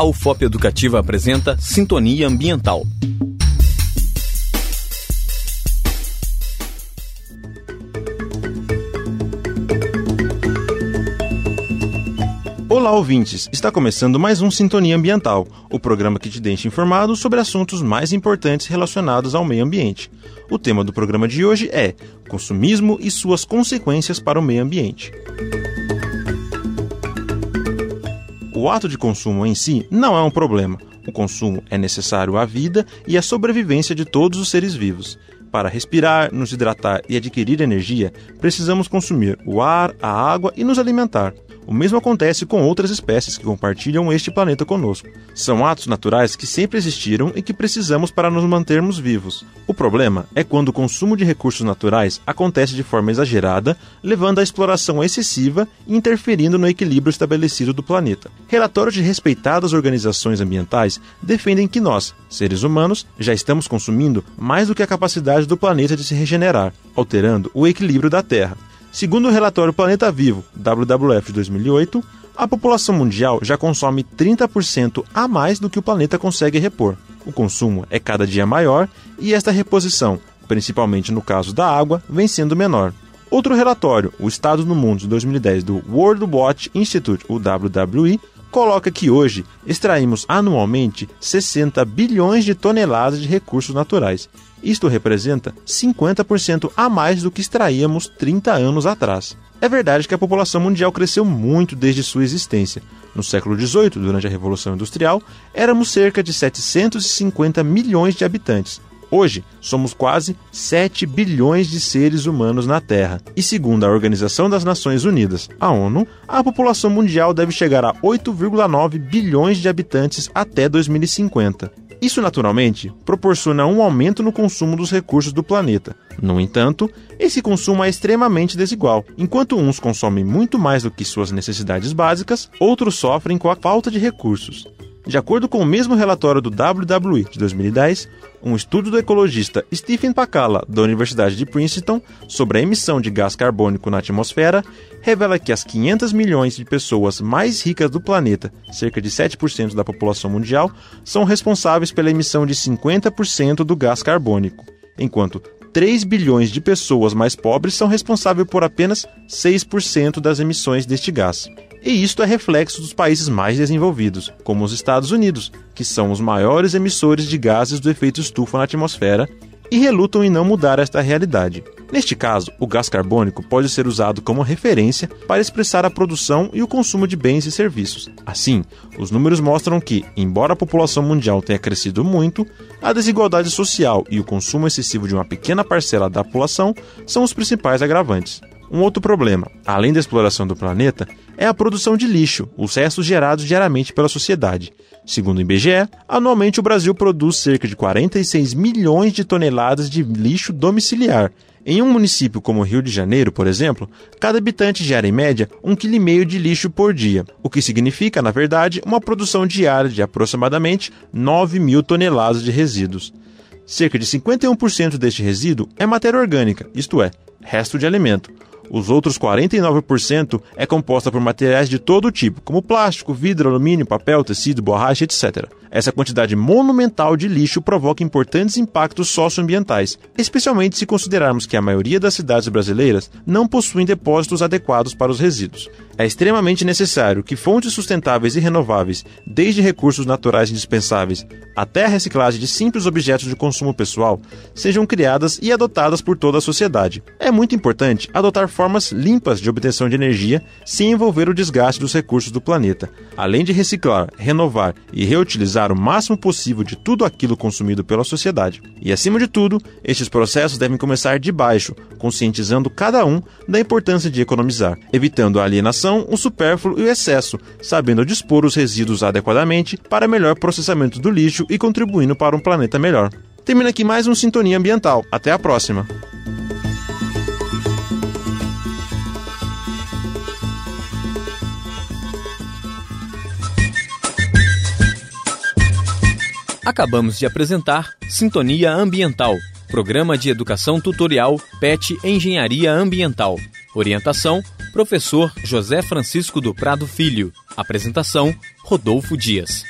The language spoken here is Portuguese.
A UFOP Educativa apresenta Sintonia Ambiental. Olá, ouvintes! Está começando mais um Sintonia Ambiental, o programa que te deixa informado sobre assuntos mais importantes relacionados ao meio ambiente. O tema do programa de hoje é Consumismo e suas consequências para o meio ambiente. O ato de consumo em si não é um problema. O consumo é necessário à vida e à sobrevivência de todos os seres vivos. Para respirar, nos hidratar e adquirir energia, precisamos consumir o ar, a água e nos alimentar. O mesmo acontece com outras espécies que compartilham este planeta conosco. São atos naturais que sempre existiram e que precisamos para nos mantermos vivos. O problema é quando o consumo de recursos naturais acontece de forma exagerada, levando à exploração excessiva e interferindo no equilíbrio estabelecido do planeta. Relatórios de respeitadas organizações ambientais defendem que nós, seres humanos, já estamos consumindo mais do que a capacidade do planeta de se regenerar, alterando o equilíbrio da Terra. Segundo o relatório Planeta Vivo, WWF de 2008, a população mundial já consome 30% a mais do que o planeta consegue repor. O consumo é cada dia maior e esta reposição, principalmente no caso da água, vem sendo menor. Outro relatório, o Estado no Mundo de 2010 do World Watch Institute, o WWI, coloca que hoje extraímos anualmente 60 bilhões de toneladas de recursos naturais. Isto representa 50% a mais do que extraíamos 30 anos atrás. É verdade que a população mundial cresceu muito desde sua existência. No século XVIII, durante a Revolução Industrial, éramos cerca de 750 milhões de habitantes. Hoje, somos quase 7 bilhões de seres humanos na Terra. E segundo a Organização das Nações Unidas, a ONU, a população mundial deve chegar a 8,9 bilhões de habitantes até 2050. Isso, naturalmente, proporciona um aumento no consumo dos recursos do planeta. No entanto, esse consumo é extremamente desigual. Enquanto uns consomem muito mais do que suas necessidades básicas, outros sofrem com a falta de recursos. De acordo com o mesmo relatório do WWE de 2010, um estudo do ecologista Stephen Pacala, da Universidade de Princeton, sobre a emissão de gás carbônico na atmosfera, revela que as 500 milhões de pessoas mais ricas do planeta, cerca de 7% da população mundial, são responsáveis pela emissão de 50% do gás carbônico, enquanto 3 bilhões de pessoas mais pobres são responsáveis por apenas 6% das emissões deste gás. E isto é reflexo dos países mais desenvolvidos, como os Estados Unidos, que são os maiores emissores de gases do efeito estufa na atmosfera e relutam em não mudar esta realidade. Neste caso, o gás carbônico pode ser usado como referência para expressar a produção e o consumo de bens e serviços. Assim, os números mostram que, embora a população mundial tenha crescido muito, a desigualdade social e o consumo excessivo de uma pequena parcela da população são os principais agravantes. Um outro problema, além da exploração do planeta, é a produção de lixo, os restos gerados diariamente pela sociedade. Segundo o IBGE, anualmente o Brasil produz cerca de 46 milhões de toneladas de lixo domiciliar. Em um município como Rio de Janeiro, por exemplo, cada habitante gera em média 1,5 kg de lixo por dia, o que significa, na verdade, uma produção diária de aproximadamente 9 mil toneladas de resíduos. Cerca de 51% deste resíduo é matéria orgânica, isto é, resto de alimento. Os outros 49% é composta por materiais de todo tipo, como plástico, vidro, alumínio, papel, tecido, borracha, etc. Essa quantidade monumental de lixo provoca importantes impactos socioambientais, especialmente se considerarmos que a maioria das cidades brasileiras não possuem depósitos adequados para os resíduos. É extremamente necessário que fontes sustentáveis e renováveis, desde recursos naturais indispensáveis até a reciclagem de simples objetos de consumo pessoal, sejam criadas e adotadas por toda a sociedade. É muito importante adotar formas limpas de obtenção de energia sem envolver o desgaste dos recursos do planeta, além de reciclar, renovar e reutilizar utilizar o máximo possível de tudo aquilo consumido pela sociedade. E acima de tudo, estes processos devem começar de baixo, conscientizando cada um da importância de economizar, evitando a alienação, o supérfluo e o excesso, sabendo dispor os resíduos adequadamente para melhor processamento do lixo e contribuindo para um planeta melhor. Termina aqui mais um Sintonia Ambiental. Até a próxima! Acabamos de apresentar Sintonia Ambiental, programa de educação tutorial PET Engenharia Ambiental. Orientação: Professor José Francisco do Prado Filho. Apresentação: Rodolfo Dias.